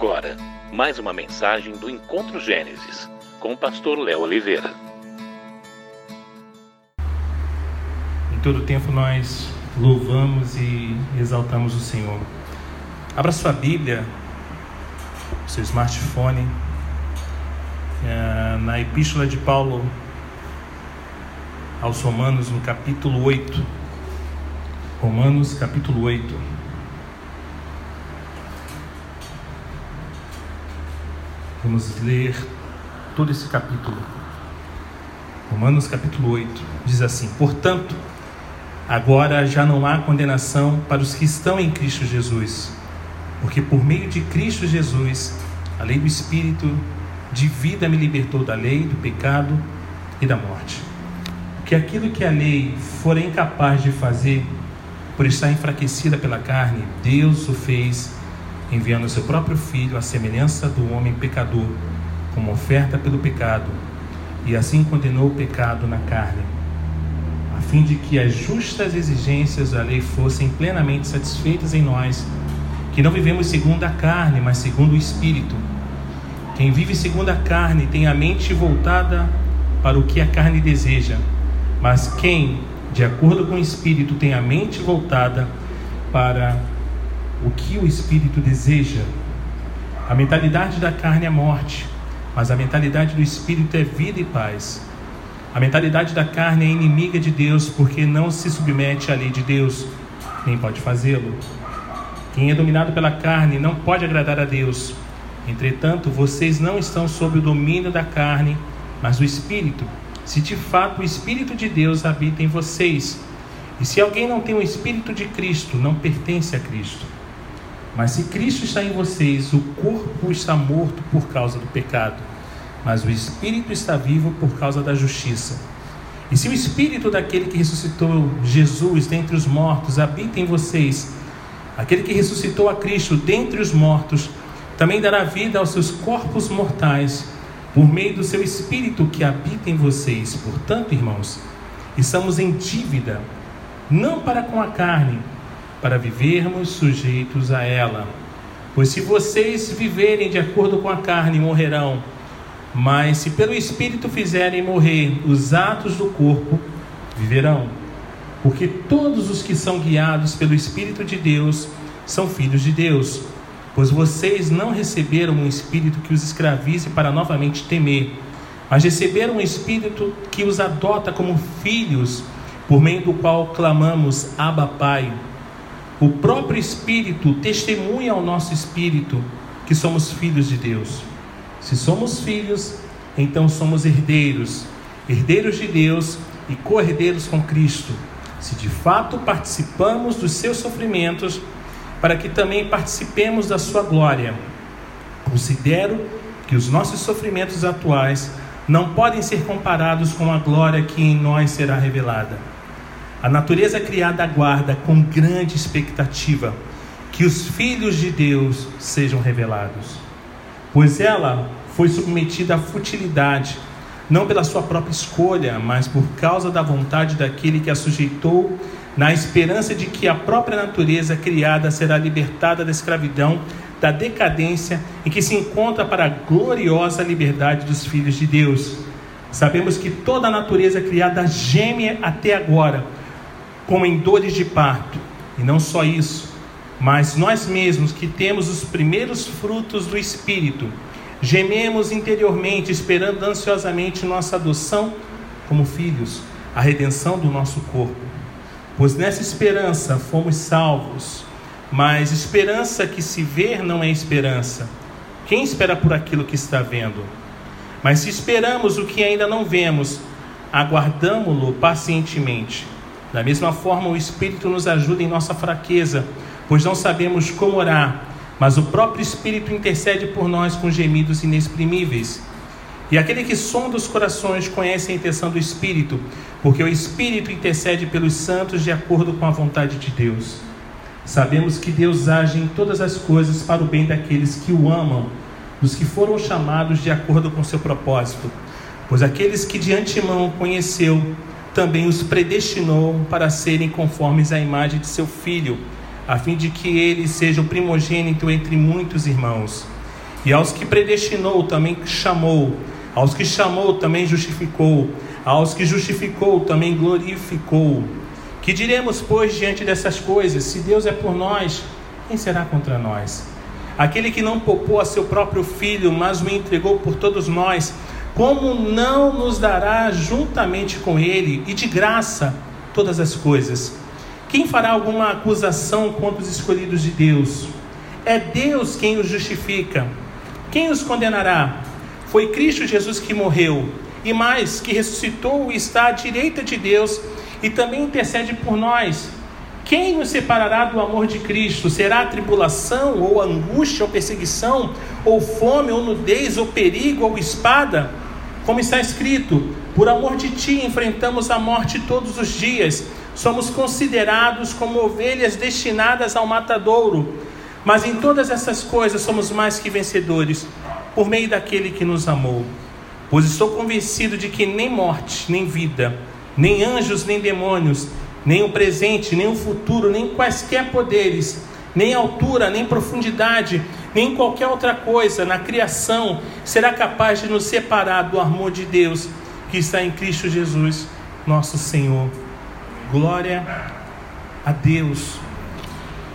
agora mais uma mensagem do Encontro Gênesis com o pastor Léo Oliveira. Em todo tempo nós louvamos e exaltamos o Senhor. Abra sua Bíblia, seu smartphone, é, na Epístola de Paulo aos Romanos, no capítulo 8. Romanos, capítulo 8. Vamos ler todo esse capítulo. Romanos capítulo 8 diz assim: Portanto, agora já não há condenação para os que estão em Cristo Jesus, porque por meio de Cristo Jesus, a lei do Espírito de vida me libertou da lei, do pecado e da morte. Que aquilo que a lei for incapaz de fazer, por estar enfraquecida pela carne, Deus o fez enviando seu próprio Filho à semelhança do homem pecador, como oferta pelo pecado, e assim condenou o pecado na carne, a fim de que as justas exigências da lei fossem plenamente satisfeitas em nós, que não vivemos segundo a carne, mas segundo o Espírito. Quem vive segundo a carne tem a mente voltada para o que a carne deseja, mas quem, de acordo com o Espírito, tem a mente voltada para o que o espírito deseja. A mentalidade da carne é morte, mas a mentalidade do espírito é vida e paz. A mentalidade da carne é inimiga de Deus porque não se submete à lei de Deus, nem pode fazê-lo. Quem é dominado pela carne não pode agradar a Deus. Entretanto, vocês não estão sob o domínio da carne, mas do espírito. Se de fato o espírito de Deus habita em vocês. E se alguém não tem o espírito de Cristo, não pertence a Cristo. Mas se Cristo está em vocês, o corpo está morto por causa do pecado, mas o espírito está vivo por causa da justiça. E se o espírito daquele que ressuscitou Jesus dentre os mortos habita em vocês, aquele que ressuscitou a Cristo dentre os mortos também dará vida aos seus corpos mortais por meio do seu espírito que habita em vocês. Portanto, irmãos, estamos em dívida, não para com a carne, para vivermos sujeitos a ela. Pois se vocês viverem de acordo com a carne, morrerão. Mas se pelo Espírito fizerem morrer os atos do corpo, viverão. Porque todos os que são guiados pelo Espírito de Deus são filhos de Deus. Pois vocês não receberam um espírito que os escravize para novamente temer, mas receberam um espírito que os adota como filhos, por meio do qual clamamos: Abba, Pai. O próprio Espírito testemunha ao nosso espírito que somos filhos de Deus. Se somos filhos, então somos herdeiros, herdeiros de Deus e co-herdeiros com Cristo. Se de fato participamos dos seus sofrimentos, para que também participemos da sua glória. Considero que os nossos sofrimentos atuais não podem ser comparados com a glória que em nós será revelada. A natureza criada aguarda com grande expectativa que os filhos de Deus sejam revelados, pois ela foi submetida à futilidade, não pela sua própria escolha, mas por causa da vontade daquele que a sujeitou, na esperança de que a própria natureza criada será libertada da escravidão, da decadência em que se encontra para a gloriosa liberdade dos filhos de Deus. Sabemos que toda a natureza criada geme até agora como em dores de parto. E não só isso, mas nós mesmos que temos os primeiros frutos do Espírito, gememos interiormente, esperando ansiosamente nossa adoção como filhos, a redenção do nosso corpo. Pois nessa esperança fomos salvos, mas esperança que se ver não é esperança. Quem espera por aquilo que está vendo? Mas se esperamos o que ainda não vemos, aguardamo-lo pacientemente. Da mesma forma, o Espírito nos ajuda em nossa fraqueza, pois não sabemos como orar, mas o próprio Espírito intercede por nós com gemidos inexprimíveis. E aquele que sonda os corações conhece a intenção do Espírito, porque o Espírito intercede pelos santos de acordo com a vontade de Deus. Sabemos que Deus age em todas as coisas para o bem daqueles que o amam, dos que foram chamados de acordo com seu propósito. Pois aqueles que de antemão conheceu, também os predestinou para serem conformes à imagem de seu filho, a fim de que ele seja o primogênito entre muitos irmãos. E aos que predestinou também chamou, aos que chamou também justificou, aos que justificou também glorificou. Que diremos, pois, diante dessas coisas? Se Deus é por nós, quem será contra nós? Aquele que não poupou a seu próprio filho, mas o entregou por todos nós, como não nos dará juntamente com ele e de graça todas as coisas? Quem fará alguma acusação contra os escolhidos de Deus? É Deus quem os justifica. Quem os condenará? Foi Cristo Jesus que morreu, e mais, que ressuscitou e está à direita de Deus e também intercede por nós. Quem nos separará do amor de Cristo? Será tribulação, ou angústia, ou perseguição, ou fome, ou nudez, ou perigo, ou espada? Como está escrito: Por amor de ti enfrentamos a morte todos os dias, somos considerados como ovelhas destinadas ao matadouro. Mas em todas essas coisas somos mais que vencedores, por meio daquele que nos amou. Pois estou convencido de que nem morte, nem vida, nem anjos, nem demônios, nem o presente, nem o futuro, nem quaisquer poderes, nem altura, nem profundidade, nem qualquer outra coisa na criação será capaz de nos separar do amor de Deus que está em Cristo Jesus, nosso Senhor. Glória a Deus.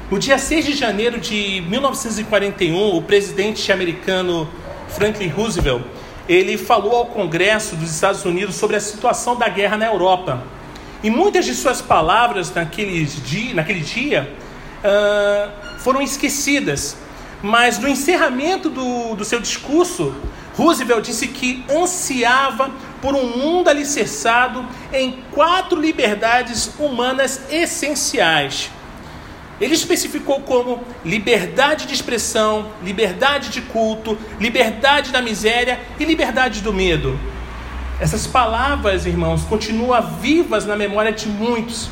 No dia 6 de janeiro de 1941, o presidente americano Franklin Roosevelt, ele falou ao Congresso dos Estados Unidos sobre a situação da guerra na Europa. E muitas de suas palavras naqueles dia, naquele dia uh, foram esquecidas. Mas no encerramento do, do seu discurso, Roosevelt disse que ansiava por um mundo alicerçado em quatro liberdades humanas essenciais ele especificou como liberdade de expressão, liberdade de culto, liberdade da miséria e liberdade do medo. Essas palavras, irmãos, continuam vivas na memória de muitos,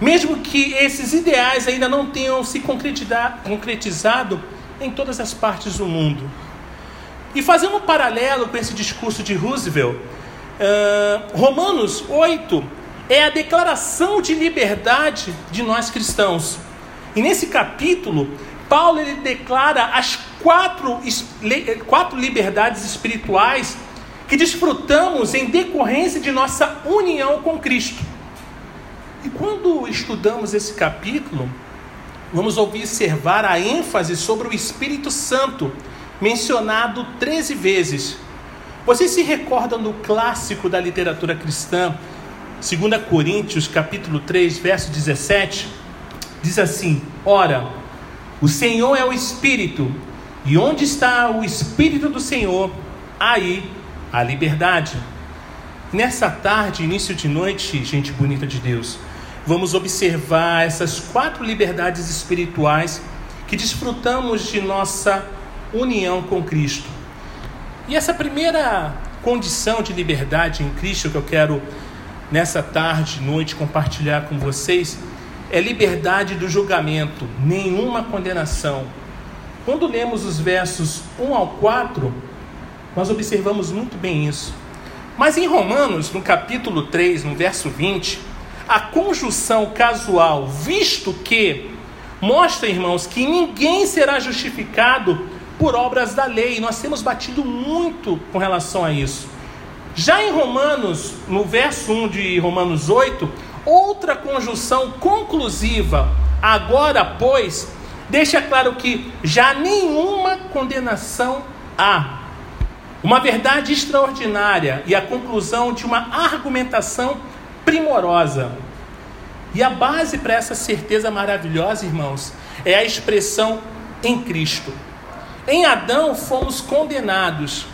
mesmo que esses ideais ainda não tenham se concretizado em todas as partes do mundo. E fazendo um paralelo com esse discurso de Roosevelt, uh, Romanos 8 é a declaração de liberdade de nós cristãos. E nesse capítulo, Paulo ele declara as quatro, quatro liberdades espirituais que desfrutamos em decorrência de nossa união com Cristo. E quando estudamos esse capítulo, vamos observar a ênfase sobre o Espírito Santo, mencionado 13 vezes. Vocês se recordam do clássico da literatura cristã, 2 Coríntios, capítulo 3, verso 17? diz assim: Ora, o Senhor é o Espírito, e onde está o Espírito do Senhor, aí a liberdade. Nessa tarde, início de noite, gente bonita de Deus, vamos observar essas quatro liberdades espirituais que desfrutamos de nossa união com Cristo. E essa primeira condição de liberdade em Cristo que eu quero nessa tarde, noite compartilhar com vocês é liberdade do julgamento, nenhuma condenação. Quando lemos os versos 1 ao 4, nós observamos muito bem isso. Mas em Romanos, no capítulo 3, no verso 20, a conjunção casual, visto que, mostra, irmãos, que ninguém será justificado por obras da lei. Nós temos batido muito com relação a isso. Já em Romanos, no verso 1 de Romanos 8, outra conjunção conclusiva, agora, pois, deixa claro que já nenhuma condenação há. Uma verdade extraordinária e a conclusão de uma argumentação primorosa. E a base para essa certeza maravilhosa, irmãos, é a expressão em Cristo. Em Adão fomos condenados,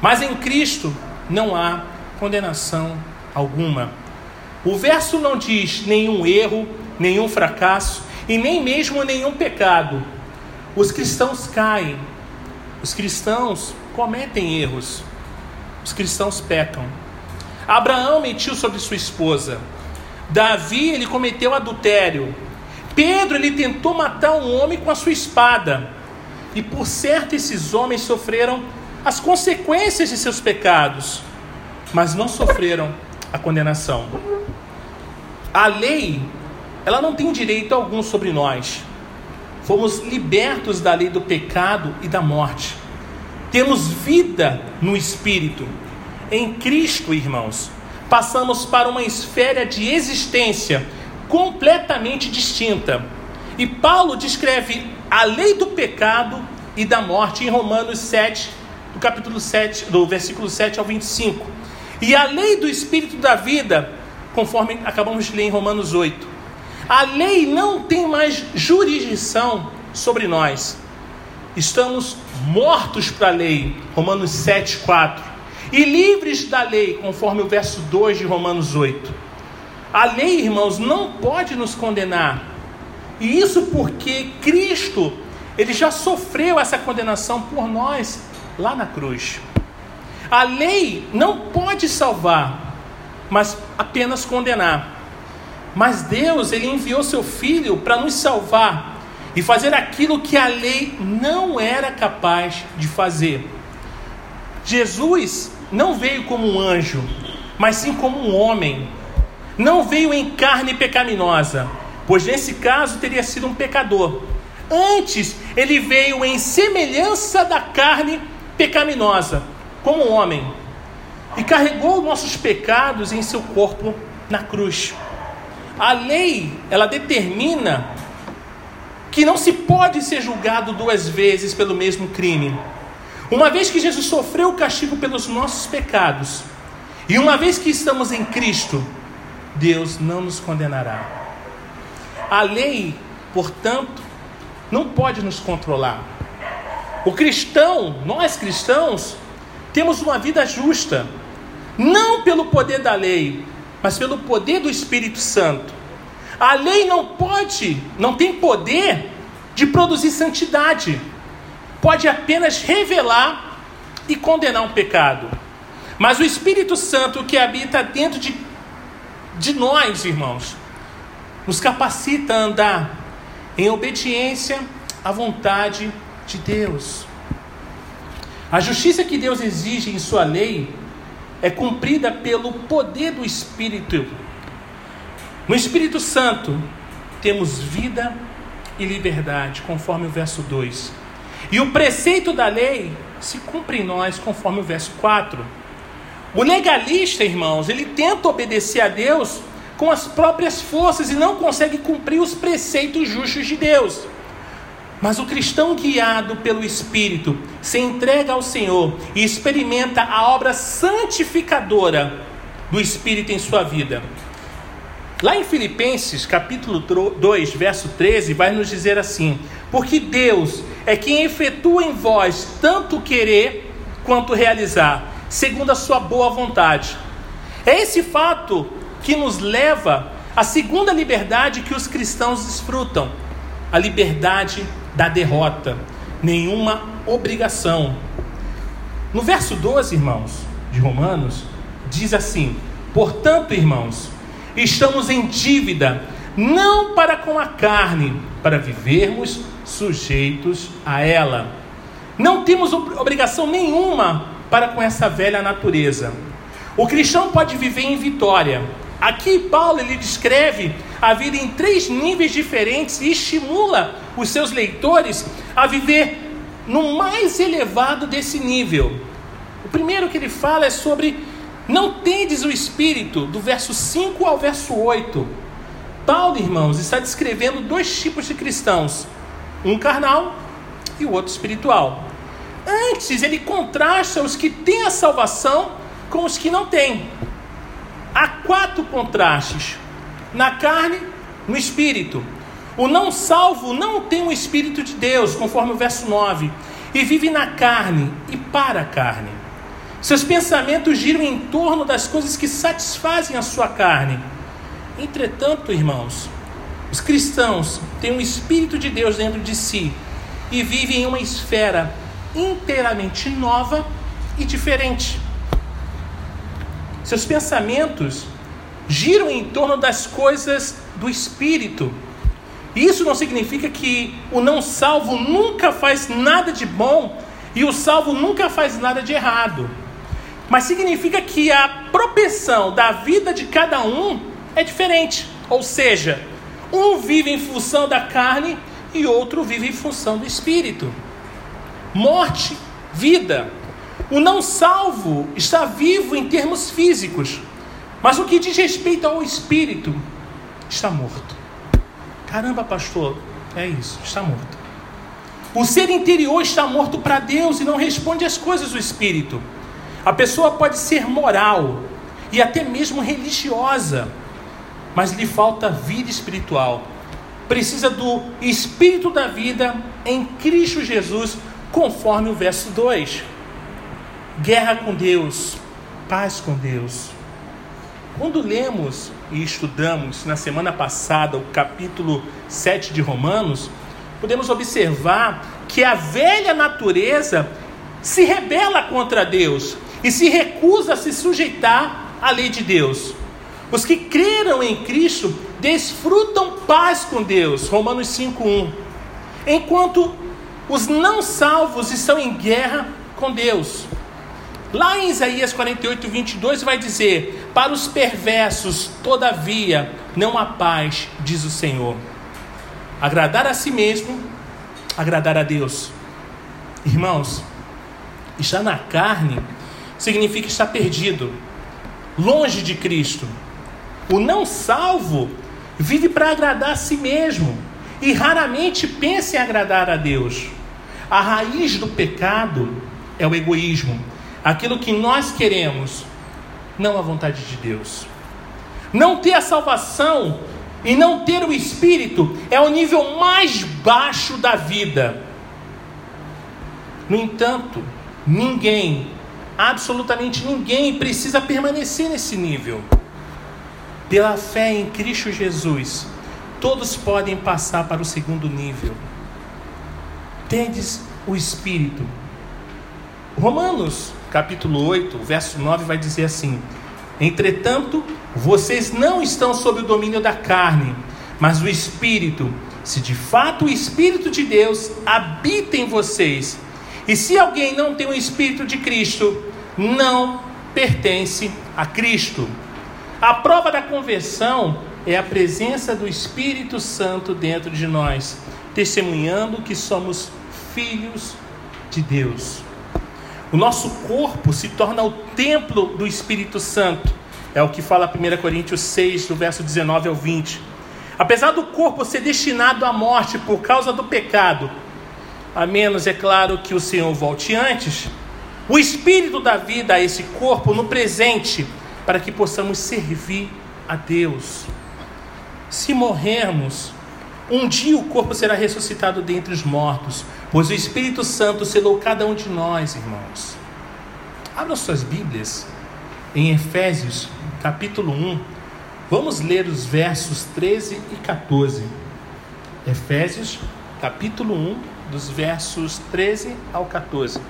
mas em Cristo não há condenação alguma. O verso não diz nenhum erro, nenhum fracasso e nem mesmo nenhum pecado. Os cristãos caem, os cristãos cometem erros, os cristãos pecam. Abraão mentiu sobre sua esposa. Davi ele cometeu adultério. Pedro ele tentou matar um homem com a sua espada. E por certo esses homens sofreram as consequências de seus pecados, mas não sofreram a condenação. A lei, ela não tem direito algum sobre nós. Fomos libertos da lei do pecado e da morte. Temos vida no Espírito. Em Cristo, irmãos, passamos para uma esfera de existência completamente distinta. E Paulo descreve a lei do pecado e da morte em Romanos 7, do capítulo 7, do versículo 7 ao 25. E a lei do espírito da vida, conforme acabamos de ler em Romanos 8. A lei não tem mais jurisdição sobre nós. Estamos mortos para a lei, Romanos 7, 4. E livres da lei, conforme o verso 2 de Romanos 8. A lei, irmãos, não pode nos condenar. E isso porque Cristo, ele já sofreu essa condenação por nós lá na cruz. A lei não pode salvar, mas apenas condenar. Mas Deus, ele enviou seu filho para nos salvar e fazer aquilo que a lei não era capaz de fazer. Jesus não veio como um anjo, mas sim como um homem. Não veio em carne pecaminosa, pois nesse caso teria sido um pecador. Antes, ele veio em semelhança da carne pecaminosa, como um homem, e carregou nossos pecados em seu corpo na cruz. A lei, ela determina que não se pode ser julgado duas vezes pelo mesmo crime. Uma vez que Jesus sofreu o castigo pelos nossos pecados, e uma vez que estamos em Cristo, Deus não nos condenará. A lei, portanto, não pode nos controlar. O cristão, nós cristãos, temos uma vida justa, não pelo poder da lei, mas pelo poder do Espírito Santo. A lei não pode, não tem poder de produzir santidade. Pode apenas revelar e condenar um pecado. Mas o Espírito Santo que habita dentro de, de nós, irmãos, nos capacita a andar em obediência à vontade de Deus. A justiça que Deus exige em Sua lei é cumprida pelo poder do Espírito no Espírito Santo temos vida e liberdade, conforme o verso 2. E o preceito da lei se cumpre em nós, conforme o verso 4. O legalista, irmãos, ele tenta obedecer a Deus com as próprias forças e não consegue cumprir os preceitos justos de Deus. Mas o cristão guiado pelo Espírito se entrega ao Senhor e experimenta a obra santificadora do Espírito em sua vida. Lá em Filipenses, capítulo 2, verso 13, vai nos dizer assim: Porque Deus é quem efetua em vós tanto querer quanto realizar, segundo a sua boa vontade. É esse fato que nos leva à segunda liberdade que os cristãos desfrutam: a liberdade da derrota, nenhuma obrigação. No verso 12, irmãos, de Romanos, diz assim: Portanto, irmãos, estamos em dívida, não para com a carne, para vivermos sujeitos a ela. Não temos obrigação nenhuma para com essa velha natureza. O cristão pode viver em vitória. Aqui Paulo ele descreve a vida em três níveis diferentes e estimula os seus leitores a viver no mais elevado desse nível. O primeiro que ele fala é sobre não tendes o espírito, do verso 5 ao verso 8. Paulo, irmãos, está descrevendo dois tipos de cristãos: um carnal e o outro espiritual. Antes, ele contrasta os que têm a salvação com os que não têm. Há quatro contrastes: na carne, no espírito. O não salvo não tem o espírito de Deus, conforme o verso 9, e vive na carne e para a carne. Seus pensamentos giram em torno das coisas que satisfazem a sua carne. Entretanto, irmãos, os cristãos têm um Espírito de Deus dentro de si e vivem em uma esfera inteiramente nova e diferente. Seus pensamentos giram em torno das coisas do Espírito. Isso não significa que o não salvo nunca faz nada de bom e o salvo nunca faz nada de errado mas significa que a propensão da vida de cada um é diferente. Ou seja, um vive em função da carne e outro vive em função do espírito. Morte vida. O não salvo está vivo em termos físicos, mas o que diz respeito ao espírito está morto. Caramba, pastor, é isso, está morto. O ser interior está morto para Deus e não responde às coisas do espírito. A pessoa pode ser moral e até mesmo religiosa, mas lhe falta vida espiritual. Precisa do espírito da vida em Cristo Jesus, conforme o verso 2. Guerra com Deus, paz com Deus. Quando lemos e estudamos na semana passada o capítulo 7 de Romanos, podemos observar que a velha natureza se rebela contra Deus e se recusa a se sujeitar à lei de Deus. Os que creram em Cristo desfrutam paz com Deus, Romanos 5:1. Enquanto os não salvos estão em guerra com Deus. Lá em Isaías 48, 22 vai dizer: Para os perversos, todavia, não há paz, diz o Senhor. Agradar a si mesmo, agradar a Deus. Irmãos, estar na carne significa estar perdido, longe de Cristo. O não salvo vive para agradar a si mesmo e raramente pensa em agradar a Deus. A raiz do pecado é o egoísmo aquilo que nós queremos, não a vontade de Deus. Não ter a salvação e não ter o Espírito é o nível mais baixo da vida. No entanto, ninguém, absolutamente ninguém, precisa permanecer nesse nível. Pela fé em Cristo Jesus, todos podem passar para o segundo nível. Tendes o Espírito. Romanos capítulo 8, verso 9, vai dizer assim: Entretanto, vocês não estão sob o domínio da carne, mas o Espírito. Se de fato o Espírito de Deus habita em vocês, e se alguém não tem o Espírito de Cristo, não pertence a Cristo. A prova da conversão é a presença do Espírito Santo dentro de nós, testemunhando que somos filhos de Deus. O nosso corpo se torna o templo do Espírito Santo. É o que fala 1 Coríntios 6, do verso 19 ao 20. Apesar do corpo ser destinado à morte por causa do pecado, a menos, é claro, que o Senhor volte antes, o Espírito dá vida a esse corpo no presente, para que possamos servir a Deus. Se morrermos, um dia o corpo será ressuscitado dentre os mortos, pois o Espírito Santo selou cada um de nós, irmãos. Abra suas Bíblias em Efésios, capítulo 1. Vamos ler os versos 13 e 14. Efésios, capítulo 1, dos versos 13 ao 14.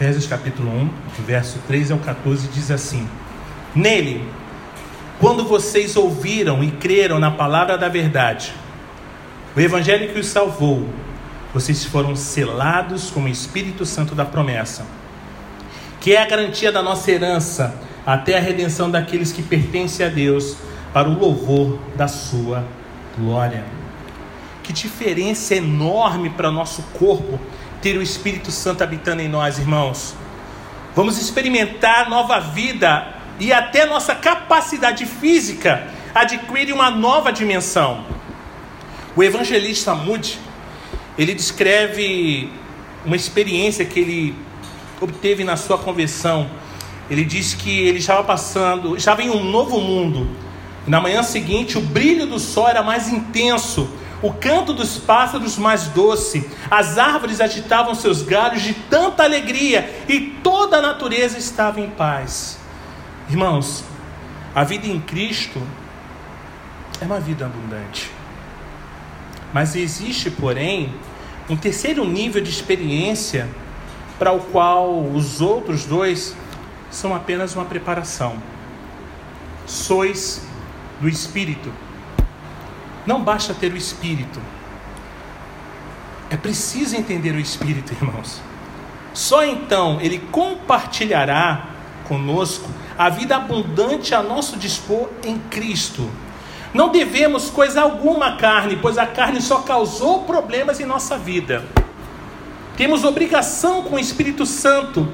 Efésios capítulo 1, verso 3 ao 14 diz assim: Nele, quando vocês ouviram e creram na palavra da verdade, o evangelho que os salvou, vocês foram selados com o Espírito Santo da promessa, que é a garantia da nossa herança até a redenção daqueles que pertencem a Deus, para o louvor da sua glória. Que diferença enorme para nosso corpo ter o Espírito Santo habitando em nós, irmãos. Vamos experimentar nova vida e até nossa capacidade física adquire uma nova dimensão. O evangelista Moody, ele descreve uma experiência que ele obteve na sua conversão. Ele diz que ele estava passando, estava em um novo mundo. Na manhã seguinte, o brilho do sol era mais intenso o canto dos pássaros mais doce, as árvores agitavam seus galhos de tanta alegria e toda a natureza estava em paz. Irmãos, a vida em Cristo é uma vida abundante. Mas existe, porém, um terceiro nível de experiência para o qual os outros dois são apenas uma preparação. Sois do Espírito. Não basta ter o Espírito. É preciso entender o Espírito, irmãos. Só então ele compartilhará conosco a vida abundante a nosso dispor em Cristo. Não devemos coisa alguma à carne, pois a carne só causou problemas em nossa vida. Temos obrigação com o Espírito Santo,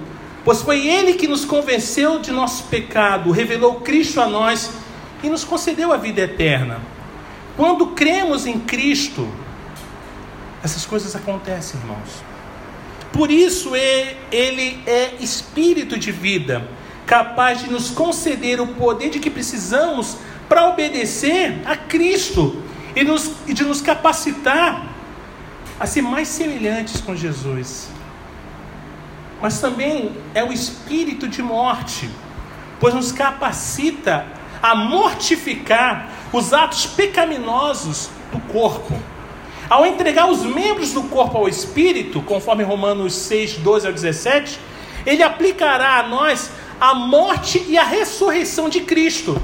pois foi Ele que nos convenceu de nosso pecado, revelou Cristo a nós e nos concedeu a vida eterna. Quando cremos em Cristo, essas coisas acontecem, irmãos. Por isso ele é espírito de vida, capaz de nos conceder o poder de que precisamos para obedecer a Cristo e, nos, e de nos capacitar a ser mais semelhantes com Jesus. Mas também é o espírito de morte, pois nos capacita a mortificar os atos pecaminosos do corpo. Ao entregar os membros do corpo ao Espírito, conforme Romanos 6, 12 ao 17, ele aplicará a nós a morte e a ressurreição de Cristo.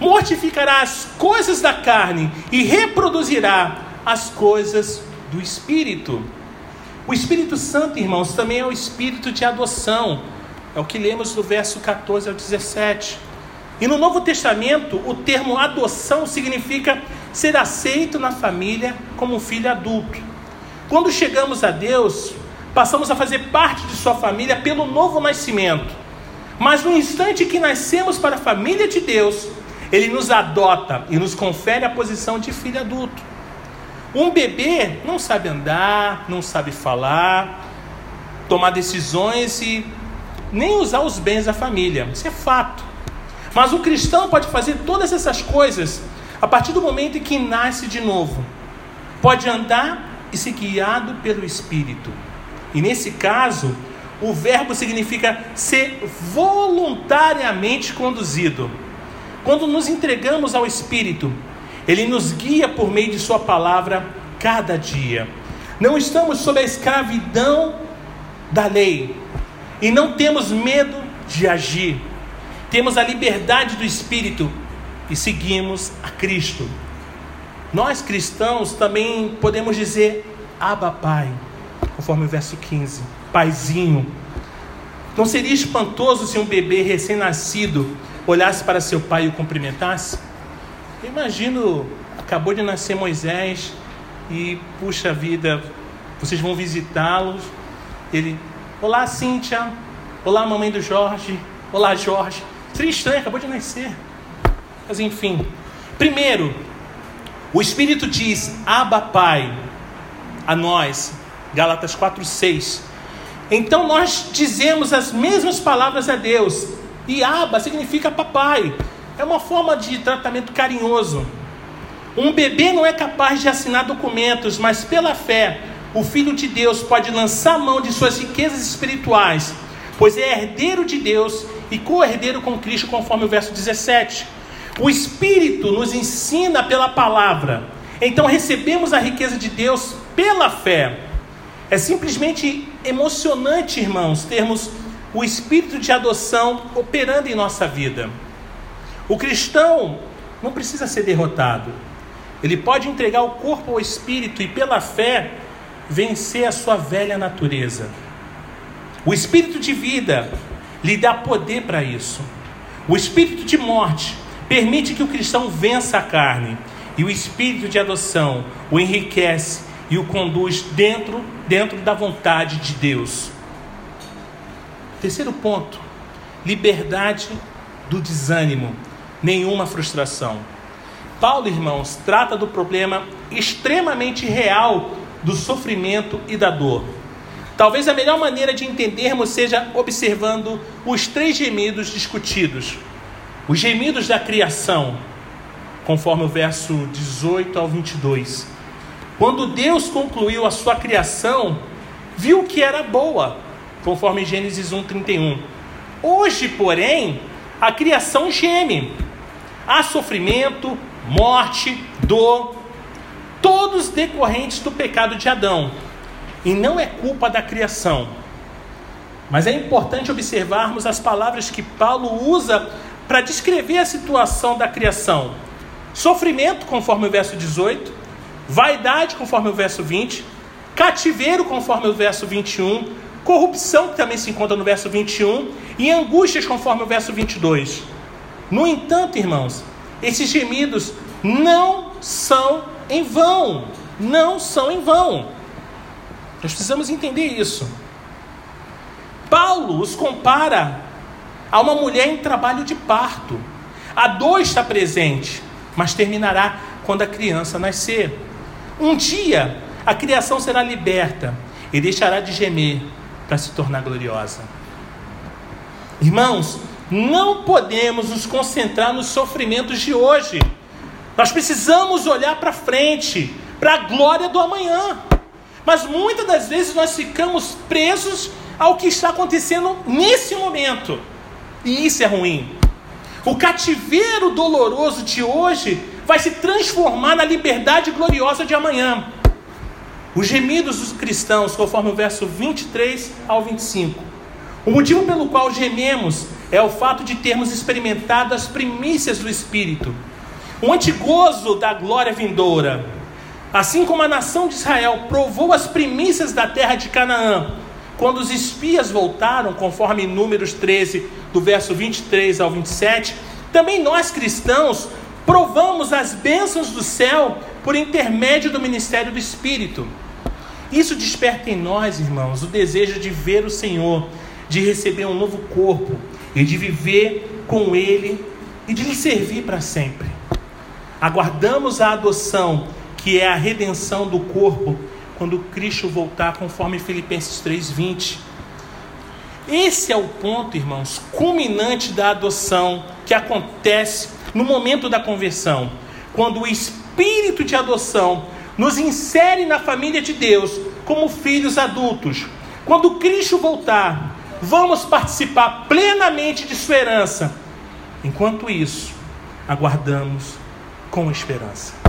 Mortificará as coisas da carne e reproduzirá as coisas do Espírito. O Espírito Santo, irmãos, também é o espírito de adoção. É o que lemos do verso 14 ao 17. E no Novo Testamento, o termo adoção significa ser aceito na família como um filho adulto. Quando chegamos a Deus, passamos a fazer parte de Sua família pelo novo nascimento. Mas no instante que nascemos para a família de Deus, Ele nos adota e nos confere a posição de filho adulto. Um bebê não sabe andar, não sabe falar, tomar decisões e nem usar os bens da família. Isso é fato. Mas o cristão pode fazer todas essas coisas a partir do momento em que nasce de novo, pode andar e ser guiado pelo Espírito. E nesse caso, o verbo significa ser voluntariamente conduzido. Quando nos entregamos ao Espírito, ele nos guia por meio de Sua palavra cada dia. Não estamos sob a escravidão da lei e não temos medo de agir. Temos a liberdade do Espírito e seguimos a Cristo. Nós cristãos também podemos dizer Abba Pai, conforme o verso 15, Paizinho. Não seria espantoso se um bebê recém-nascido olhasse para seu pai e o cumprimentasse? Eu imagino, acabou de nascer Moisés e, puxa vida, vocês vão visitá-los. Ele, olá Cíntia, olá mamãe do Jorge, olá Jorge. Seria estranho, acabou de nascer. Mas enfim, primeiro, o Espírito diz: Abba Pai, a nós, Gálatas 4,6. Então nós dizemos as mesmas palavras a Deus, e Abba significa papai, é uma forma de tratamento carinhoso. Um bebê não é capaz de assinar documentos, mas pela fé, o Filho de Deus pode lançar mão de suas riquezas espirituais, pois é herdeiro de Deus e co-herdeiro com Cristo, conforme o verso 17. O Espírito nos ensina pela palavra. Então recebemos a riqueza de Deus pela fé. É simplesmente emocionante, irmãos, termos o espírito de adoção operando em nossa vida. O cristão não precisa ser derrotado. Ele pode entregar o corpo ao espírito e, pela fé, vencer a sua velha natureza. O espírito de vida lhe dá poder para isso. O espírito de morte permite que o cristão vença a carne e o espírito de adoção o enriquece e o conduz dentro, dentro da vontade de Deus. Terceiro ponto: liberdade do desânimo, nenhuma frustração. Paulo, irmãos, trata do problema extremamente real do sofrimento e da dor. Talvez a melhor maneira de entendermos seja observando os três gemidos discutidos os gemidos da criação, conforme o verso 18 ao 22. Quando Deus concluiu a sua criação, viu que era boa, conforme Gênesis 1:31. Hoje, porém, a criação geme. Há sofrimento, morte, dor, todos decorrentes do pecado de Adão. E não é culpa da criação. Mas é importante observarmos as palavras que Paulo usa para descrever a situação da criação: sofrimento, conforme o verso 18, vaidade, conforme o verso 20, cativeiro, conforme o verso 21, corrupção, que também se encontra no verso 21, e angústias, conforme o verso 22. No entanto, irmãos, esses gemidos não são em vão. Não são em vão. Nós precisamos entender isso. Paulo os compara a uma mulher em trabalho de parto. A dor está presente, mas terminará quando a criança nascer. Um dia a criação será liberta e deixará de gemer para se tornar gloriosa. Irmãos, não podemos nos concentrar nos sofrimentos de hoje. Nós precisamos olhar para frente, para a glória do amanhã. Mas muitas das vezes nós ficamos presos ao que está acontecendo nesse momento. E isso é ruim. O cativeiro doloroso de hoje vai se transformar na liberdade gloriosa de amanhã. Os gemidos dos cristãos, conforme o verso 23 ao 25. O motivo pelo qual gememos é o fato de termos experimentado as primícias do Espírito, o antigozo da glória vindoura. Assim como a nação de Israel provou as primícias da terra de Canaã, quando os espias voltaram, conforme Números 13, do verso 23 ao 27, também nós cristãos provamos as bênçãos do céu por intermédio do ministério do Espírito. Isso desperta em nós, irmãos, o desejo de ver o Senhor, de receber um novo corpo e de viver com Ele e de lhe servir para sempre. Aguardamos a adoção, que é a redenção do corpo, quando Cristo voltar, conforme Filipenses 3:20. Esse é o ponto, irmãos, culminante da adoção que acontece no momento da conversão, quando o espírito de adoção nos insere na família de Deus como filhos adultos. Quando Cristo voltar, vamos participar plenamente de sua herança. Enquanto isso, aguardamos com esperança.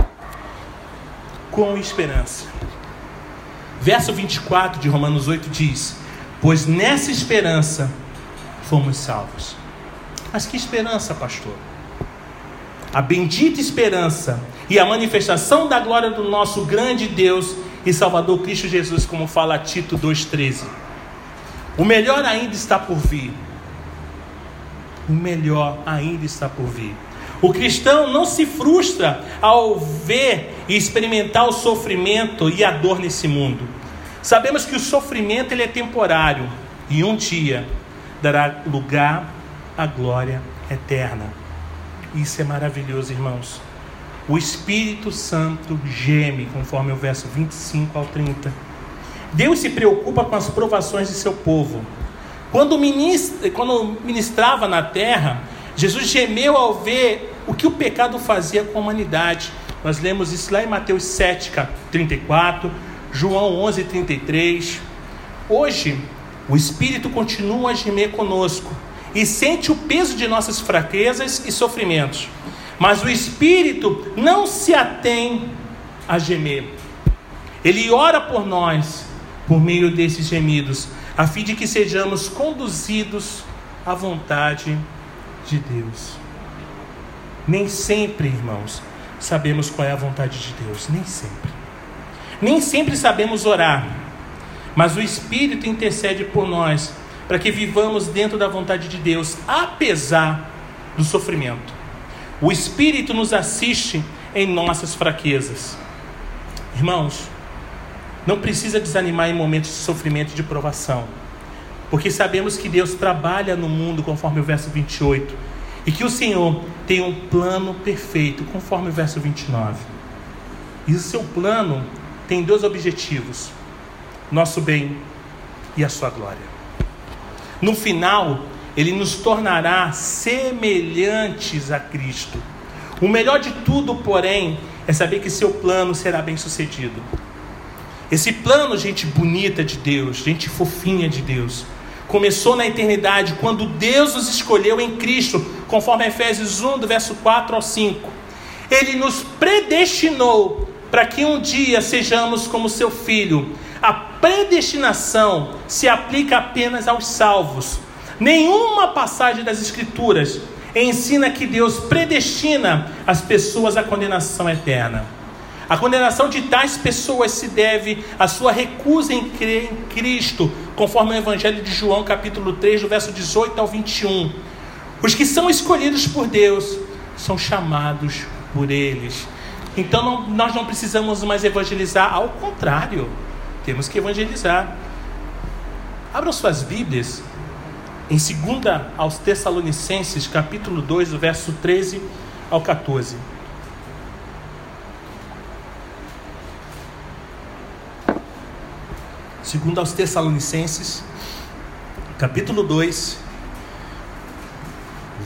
Com esperança. Verso 24 de Romanos 8 diz: Pois nessa esperança fomos salvos. Mas que esperança, pastor? A bendita esperança e a manifestação da glória do nosso grande Deus e Salvador Cristo Jesus, como fala Tito 2,13. O melhor ainda está por vir. O melhor ainda está por vir. O cristão não se frustra ao ver e experimentar o sofrimento e a dor nesse mundo. Sabemos que o sofrimento ele é temporário e um dia dará lugar à glória eterna. Isso é maravilhoso, irmãos. O Espírito Santo geme, conforme o verso 25 ao 30. Deus se preocupa com as provações de seu povo. Quando, ministra, quando ministrava na terra, Jesus gemeu ao ver o que o pecado fazia com a humanidade. Nós lemos isso lá em Mateus 7, 34, João 11, 33. Hoje, o Espírito continua a gemer conosco e sente o peso de nossas fraquezas e sofrimentos. Mas o Espírito não se atém a gemer. Ele ora por nós por meio desses gemidos, a fim de que sejamos conduzidos à vontade de Deus. Nem sempre, irmãos, sabemos qual é a vontade de Deus, nem sempre. Nem sempre sabemos orar, mas o Espírito intercede por nós para que vivamos dentro da vontade de Deus, apesar do sofrimento. O Espírito nos assiste em nossas fraquezas. Irmãos, não precisa desanimar em momentos de sofrimento e de provação, porque sabemos que Deus trabalha no mundo conforme o verso 28 e que o Senhor tem um plano perfeito, conforme o verso 29. E o seu plano tem dois objetivos: nosso bem e a sua glória. No final, ele nos tornará semelhantes a Cristo. O melhor de tudo, porém, é saber que seu plano será bem sucedido. Esse plano, gente bonita de Deus, gente fofinha de Deus, começou na eternidade, quando Deus nos escolheu em Cristo, conforme Efésios 1, do verso 4 ao 5. Ele nos predestinou para que um dia sejamos como seu filho, a predestinação se aplica apenas aos salvos. Nenhuma passagem das Escrituras ensina que Deus predestina as pessoas à condenação eterna. A condenação de tais pessoas se deve à sua recusa em crer em Cristo conforme o Evangelho de João, capítulo 3, do verso 18 ao 21. Os que são escolhidos por Deus são chamados por eles. Então não, nós não precisamos mais evangelizar, ao contrário, temos que evangelizar. Abram suas Bíblias em 2 aos Tessalonicenses, capítulo 2, do verso 13 ao 14. Segundo aos Tessalonicenses, capítulo 2,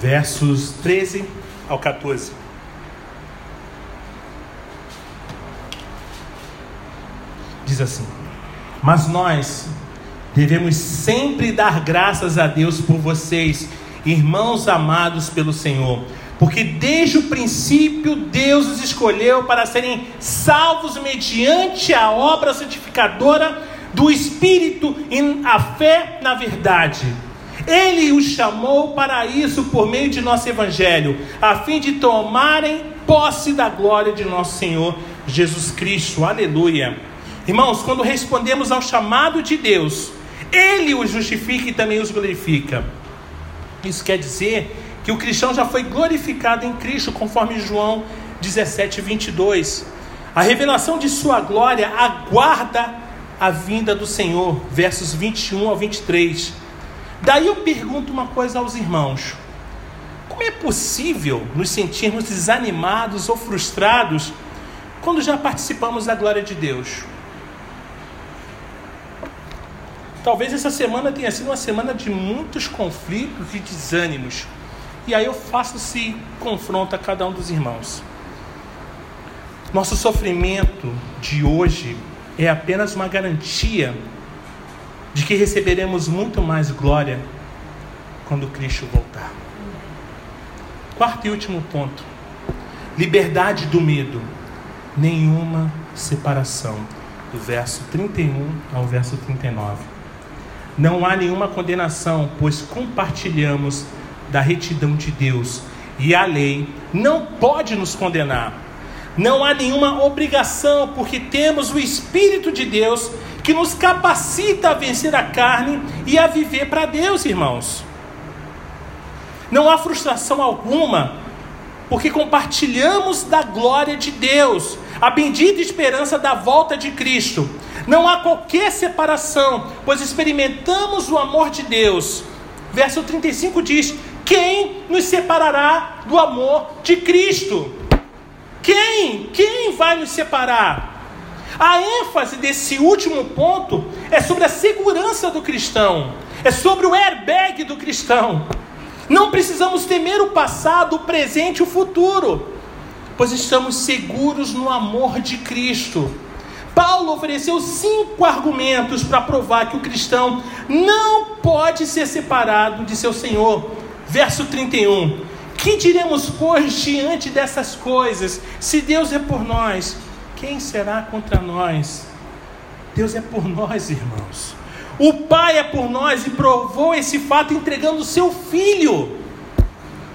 versos 13 ao 14. Diz assim: Mas nós devemos sempre dar graças a Deus por vocês, irmãos amados pelo Senhor, porque desde o princípio Deus os escolheu para serem salvos mediante a obra santificadora do Espírito e a fé na verdade. Ele os chamou para isso por meio de nosso Evangelho, a fim de tomarem posse da glória de nosso Senhor Jesus Cristo. Aleluia. Irmãos, quando respondemos ao chamado de Deus, Ele os justifica e também os glorifica. Isso quer dizer que o cristão já foi glorificado em Cristo, conforme João 17, 22. A revelação de Sua glória aguarda a vinda do Senhor, versos 21 ao 23. Daí eu pergunto uma coisa aos irmãos: como é possível nos sentirmos desanimados ou frustrados quando já participamos da glória de Deus? Talvez essa semana tenha sido uma semana de muitos conflitos e desânimos. E aí eu faço esse confronto a cada um dos irmãos. Nosso sofrimento de hoje é apenas uma garantia de que receberemos muito mais glória quando Cristo voltar. Quarto e último ponto: liberdade do medo, nenhuma separação. Do verso 31 ao verso 39. Não há nenhuma condenação, pois compartilhamos da retidão de Deus e a lei não pode nos condenar não há nenhuma obrigação, porque temos o Espírito de Deus que nos capacita a vencer a carne e a viver para Deus, irmãos. Não há frustração alguma, porque compartilhamos da glória de Deus, a bendita esperança da volta de Cristo. Não há qualquer separação, pois experimentamos o amor de Deus. Verso 35 diz: Quem nos separará do amor de Cristo? Quem? Quem vai nos separar? A ênfase desse último ponto é sobre a segurança do cristão, é sobre o airbag do cristão. Não precisamos temer o passado, o presente e o futuro, pois estamos seguros no amor de Cristo. Paulo ofereceu cinco argumentos para provar que o cristão não pode ser separado de seu Senhor. Verso 31. Que diremos, pois, diante dessas coisas? Se Deus é por nós, quem será contra nós? Deus é por nós, irmãos. O Pai é por nós e provou esse fato entregando o seu Filho.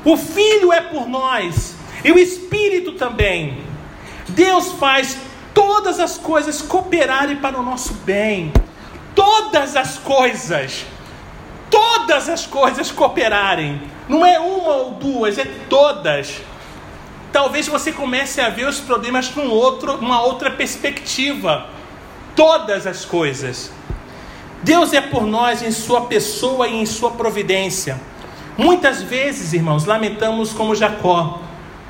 O Filho é por nós e o Espírito também. Deus faz todas as coisas cooperarem para o nosso bem. Todas as coisas. Todas as coisas cooperarem não é uma ou duas, é todas. Talvez você comece a ver os problemas com outro, uma outra perspectiva. Todas as coisas. Deus é por nós em Sua pessoa e em Sua providência. Muitas vezes, irmãos, lamentamos como Jacó.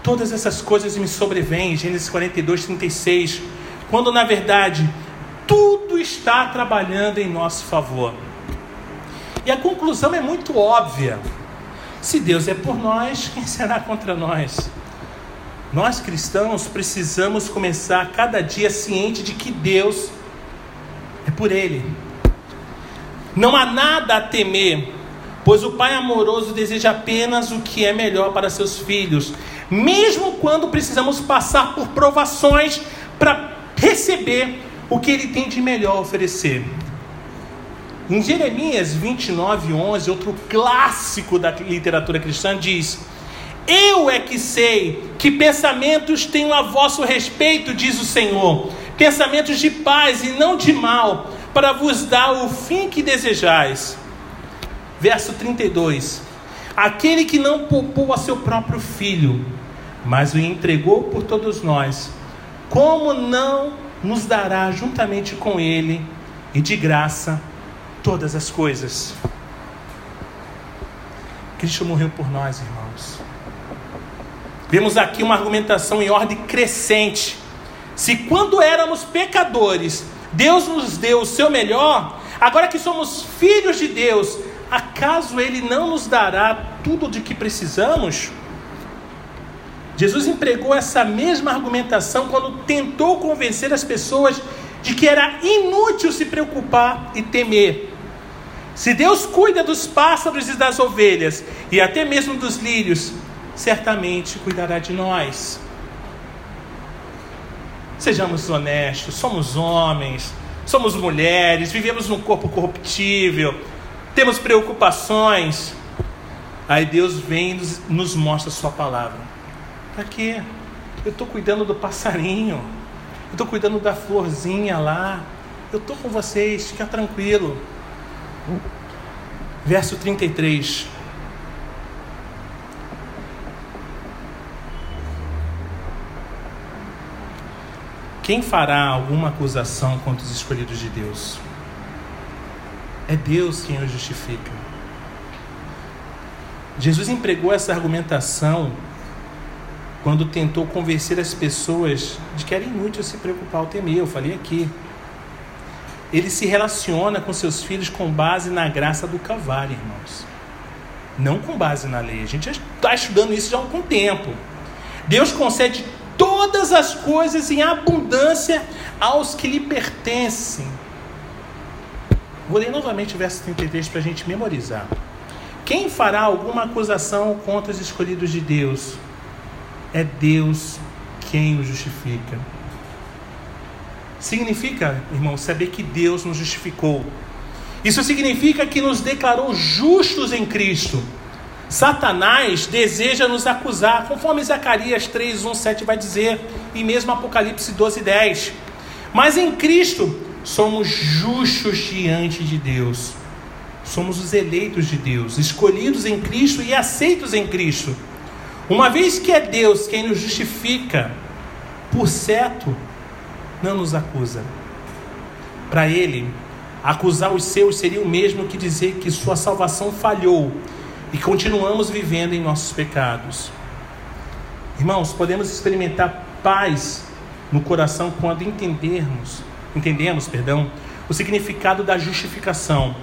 Todas essas coisas me sobrevêm, Gênesis 42, 36. Quando na verdade tudo está trabalhando em nosso favor. E a conclusão é muito óbvia. Se Deus é por nós, quem será contra nós? Nós cristãos precisamos começar cada dia ciente de que Deus é por Ele. Não há nada a temer, pois o Pai amoroso deseja apenas o que é melhor para seus filhos, mesmo quando precisamos passar por provações para receber o que Ele tem de melhor a oferecer. Em Jeremias 29, 11, outro clássico da literatura cristã, diz: Eu é que sei que pensamentos tenho a vosso respeito, diz o Senhor, pensamentos de paz e não de mal, para vos dar o fim que desejais. Verso 32. Aquele que não poupou a seu próprio filho, mas o entregou por todos nós, como não nos dará juntamente com ele e de graça todas as coisas? Cristo morreu por nós, irmãos. Vemos aqui uma argumentação em ordem crescente. Se quando éramos pecadores, Deus nos deu o seu melhor, agora que somos filhos de Deus, acaso Ele não nos dará tudo de que precisamos? Jesus empregou essa mesma argumentação quando tentou convencer as pessoas de que era inútil se preocupar e temer. Se Deus cuida dos pássaros e das ovelhas, e até mesmo dos lírios, certamente cuidará de nós. Sejamos honestos, somos homens, somos mulheres, vivemos num corpo corruptível, temos preocupações. Aí Deus vem e nos, mostra a Sua palavra. Para quê? Eu estou cuidando do passarinho, eu estou cuidando da florzinha lá, eu estou com vocês, fica tranquilo. Verso 33. Quem fará alguma acusação contra os escolhidos de Deus? É Deus quem os justifica. Jesus empregou essa argumentação quando tentou convencer as pessoas de que era inútil se preocupar ou temer. Eu falei aqui. Ele se relaciona com seus filhos com base na graça do Calvário, irmãos. Não com base na lei. A gente está estudando isso já há algum tempo. Deus concede todas as coisas em abundância aos que lhe pertencem. Vou ler novamente o verso 33 para a gente memorizar. Quem fará alguma acusação contra os escolhidos de Deus? É Deus quem o justifica. Significa, irmão, saber que Deus nos justificou. Isso significa que nos declarou justos em Cristo. Satanás deseja nos acusar, conforme Zacarias 3, 1, 7 vai dizer, e mesmo Apocalipse 12, 10. Mas em Cristo somos justos diante de Deus. Somos os eleitos de Deus, escolhidos em Cristo e aceitos em Cristo. Uma vez que é Deus quem nos justifica, por certo, não nos acusa. Para Ele, acusar os seus seria o mesmo que dizer que sua salvação falhou e continuamos vivendo em nossos pecados. Irmãos, podemos experimentar paz no coração quando entendermos, entendemos, perdão, o significado da justificação.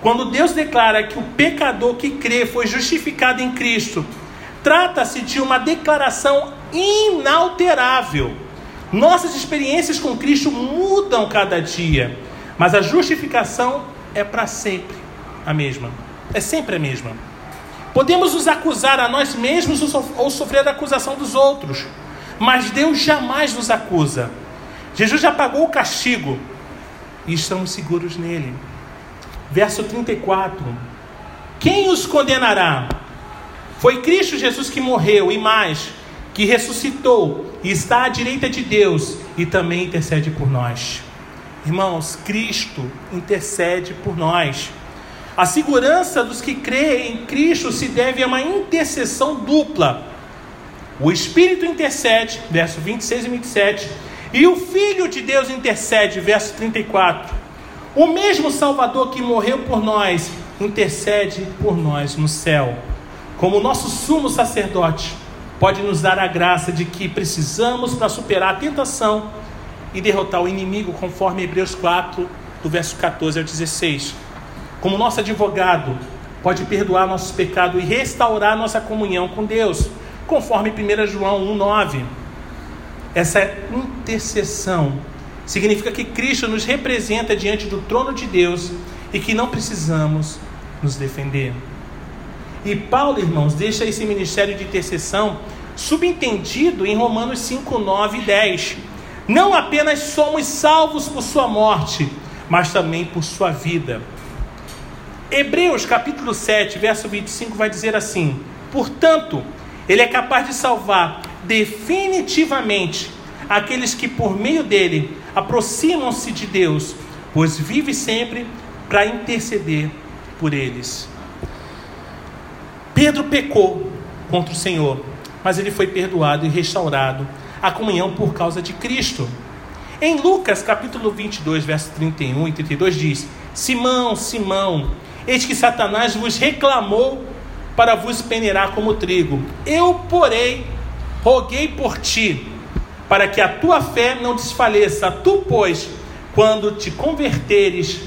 Quando Deus declara que o pecador que crê foi justificado em Cristo, trata-se de uma declaração inalterável. Nossas experiências com Cristo mudam cada dia, mas a justificação é para sempre a mesma. É sempre a mesma. Podemos nos acusar a nós mesmos ou sofrer a acusação dos outros, mas Deus jamais nos acusa. Jesus já pagou o castigo e estamos seguros nele. Verso 34: Quem os condenará? Foi Cristo Jesus que morreu e mais, que ressuscitou e está à direita de Deus e também intercede por nós. Irmãos, Cristo intercede por nós. A segurança dos que creem em Cristo se deve a uma intercessão dupla. O Espírito intercede, verso 26 e 27, e o Filho de Deus intercede, verso 34. O mesmo Salvador que morreu por nós intercede por nós no céu. Como nosso sumo sacerdote, pode nos dar a graça de que precisamos para superar a tentação e derrotar o inimigo, conforme Hebreus 4, do verso 14 ao 16 como nosso advogado, pode perdoar nossos pecados e restaurar nossa comunhão com Deus, conforme 1 João 1,9. Essa intercessão significa que Cristo nos representa diante do trono de Deus e que não precisamos nos defender. E Paulo, irmãos, deixa esse ministério de intercessão subentendido em Romanos 5, 9 e 10. Não apenas somos salvos por sua morte, mas também por sua vida. Hebreus capítulo 7, verso 25 vai dizer assim: Portanto, ele é capaz de salvar definitivamente aqueles que por meio dele aproximam-se de Deus, pois vive sempre para interceder por eles. Pedro pecou contra o Senhor, mas ele foi perdoado e restaurado a comunhão por causa de Cristo. Em Lucas capítulo 22, verso 31 e 32 diz: Simão, Simão, eis que Satanás vos reclamou para vos peneirar como trigo. Eu, porém, roguei por ti, para que a tua fé não desfaleça. Tu, pois, quando te converteres,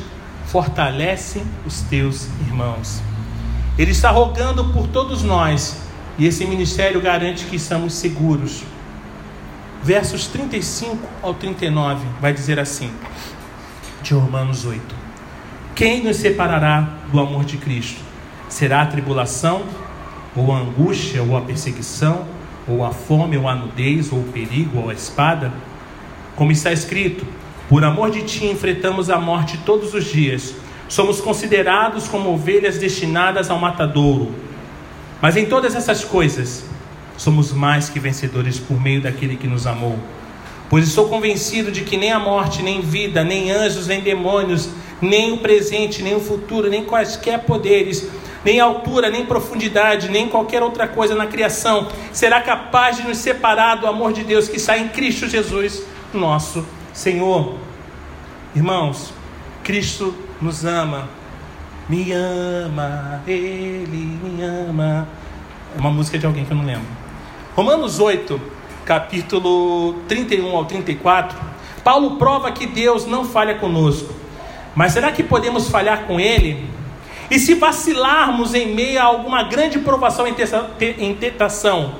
fortalece os teus irmãos. Ele está rogando por todos nós, e esse ministério garante que estamos seguros. Versos 35 ao 39 vai dizer assim, de Romanos 8: Quem nos separará do amor de Cristo? Será a tribulação, ou a angústia, ou a perseguição, ou a fome, ou a nudez, ou o perigo, ou a espada? Como está escrito: Por amor de ti enfrentamos a morte todos os dias. Somos considerados como ovelhas destinadas ao matadouro. Mas em todas essas coisas, somos mais que vencedores por meio daquele que nos amou. Pois estou convencido de que nem a morte, nem vida, nem anjos, nem demônios, nem o presente, nem o futuro, nem quaisquer poderes, nem altura, nem profundidade, nem qualquer outra coisa na criação será capaz de nos separar do amor de Deus que está em Cristo Jesus, nosso Senhor. Irmãos, Cristo nos ama, me ama, Ele me ama. É uma música de alguém que eu não lembro. Romanos 8, capítulo 31 ao 34, Paulo prova que Deus não falha conosco. Mas será que podemos falhar com Ele? E se vacilarmos em meio a alguma grande provação em tentação,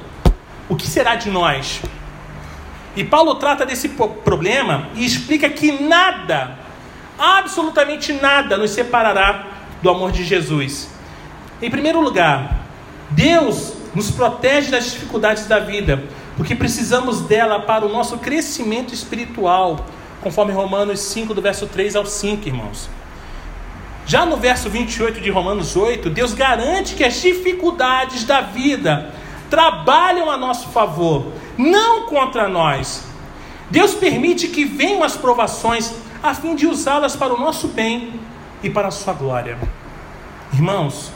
o que será de nós? E Paulo trata desse problema e explica que nada, absolutamente nada, nos separará do amor de Jesus. Em primeiro lugar, Deus nos protege das dificuldades da vida, porque precisamos dela para o nosso crescimento espiritual, conforme Romanos 5, do verso 3 ao 5, irmãos. Já no verso 28 de Romanos 8, Deus garante que as dificuldades da vida trabalham a nosso favor, não contra nós. Deus permite que venham as provações a fim de usá-las para o nosso bem e para a sua glória. Irmãos,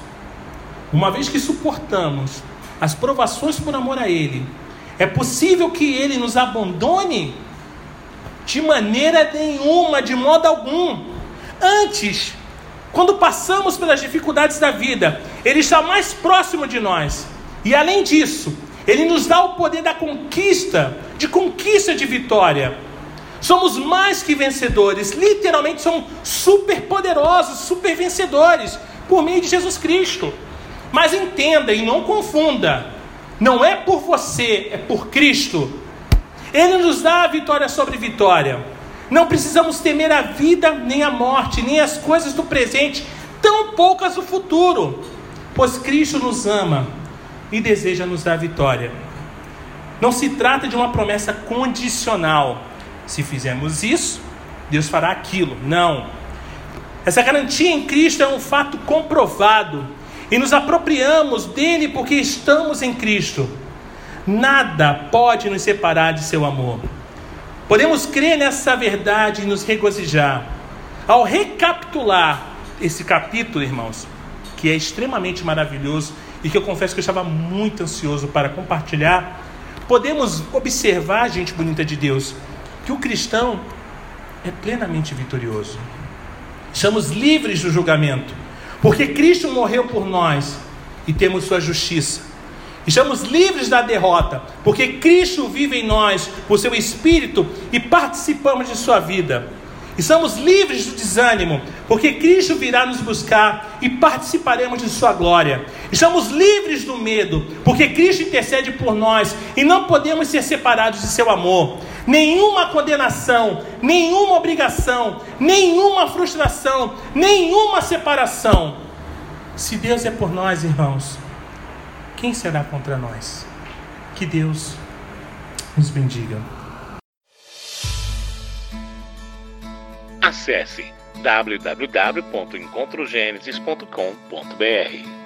uma vez que suportamos as provações por amor a Ele, é possível que Ele nos abandone? De maneira nenhuma, de modo algum. Antes, quando passamos pelas dificuldades da vida, Ele está mais próximo de nós. E além disso, Ele nos dá o poder da conquista, de conquista de vitória. Somos mais que vencedores, literalmente somos super poderosos, super vencedores, por meio de Jesus Cristo. Mas entenda e não confunda, não é por você, é por Cristo. Ele nos dá a vitória sobre vitória. Não precisamos temer a vida, nem a morte, nem as coisas do presente, tão poucas do futuro, pois Cristo nos ama e deseja nos dar vitória. Não se trata de uma promessa condicional. Se fizermos isso, Deus fará aquilo. Não. Essa garantia em Cristo é um fato comprovado e nos apropriamos dele porque estamos em Cristo. Nada pode nos separar de seu amor. Podemos crer nessa verdade e nos regozijar. Ao recapitular esse capítulo, irmãos, que é extremamente maravilhoso e que eu confesso que eu estava muito ansioso para compartilhar, podemos observar, gente bonita de Deus, que o cristão é plenamente vitorioso. Estamos livres do julgamento, porque Cristo morreu por nós e temos sua justiça. Estamos livres da derrota, porque Cristo vive em nós por seu Espírito e participamos de sua vida. Estamos livres do desânimo, porque Cristo virá nos buscar e participaremos de Sua glória. Estamos livres do medo, porque Cristo intercede por nós e não podemos ser separados de Seu amor. Nenhuma condenação, nenhuma obrigação, nenhuma frustração, nenhuma separação. Se Deus é por nós, irmãos, quem será contra nós? Que Deus nos bendiga. Acesse www.encontrogenesis.com.br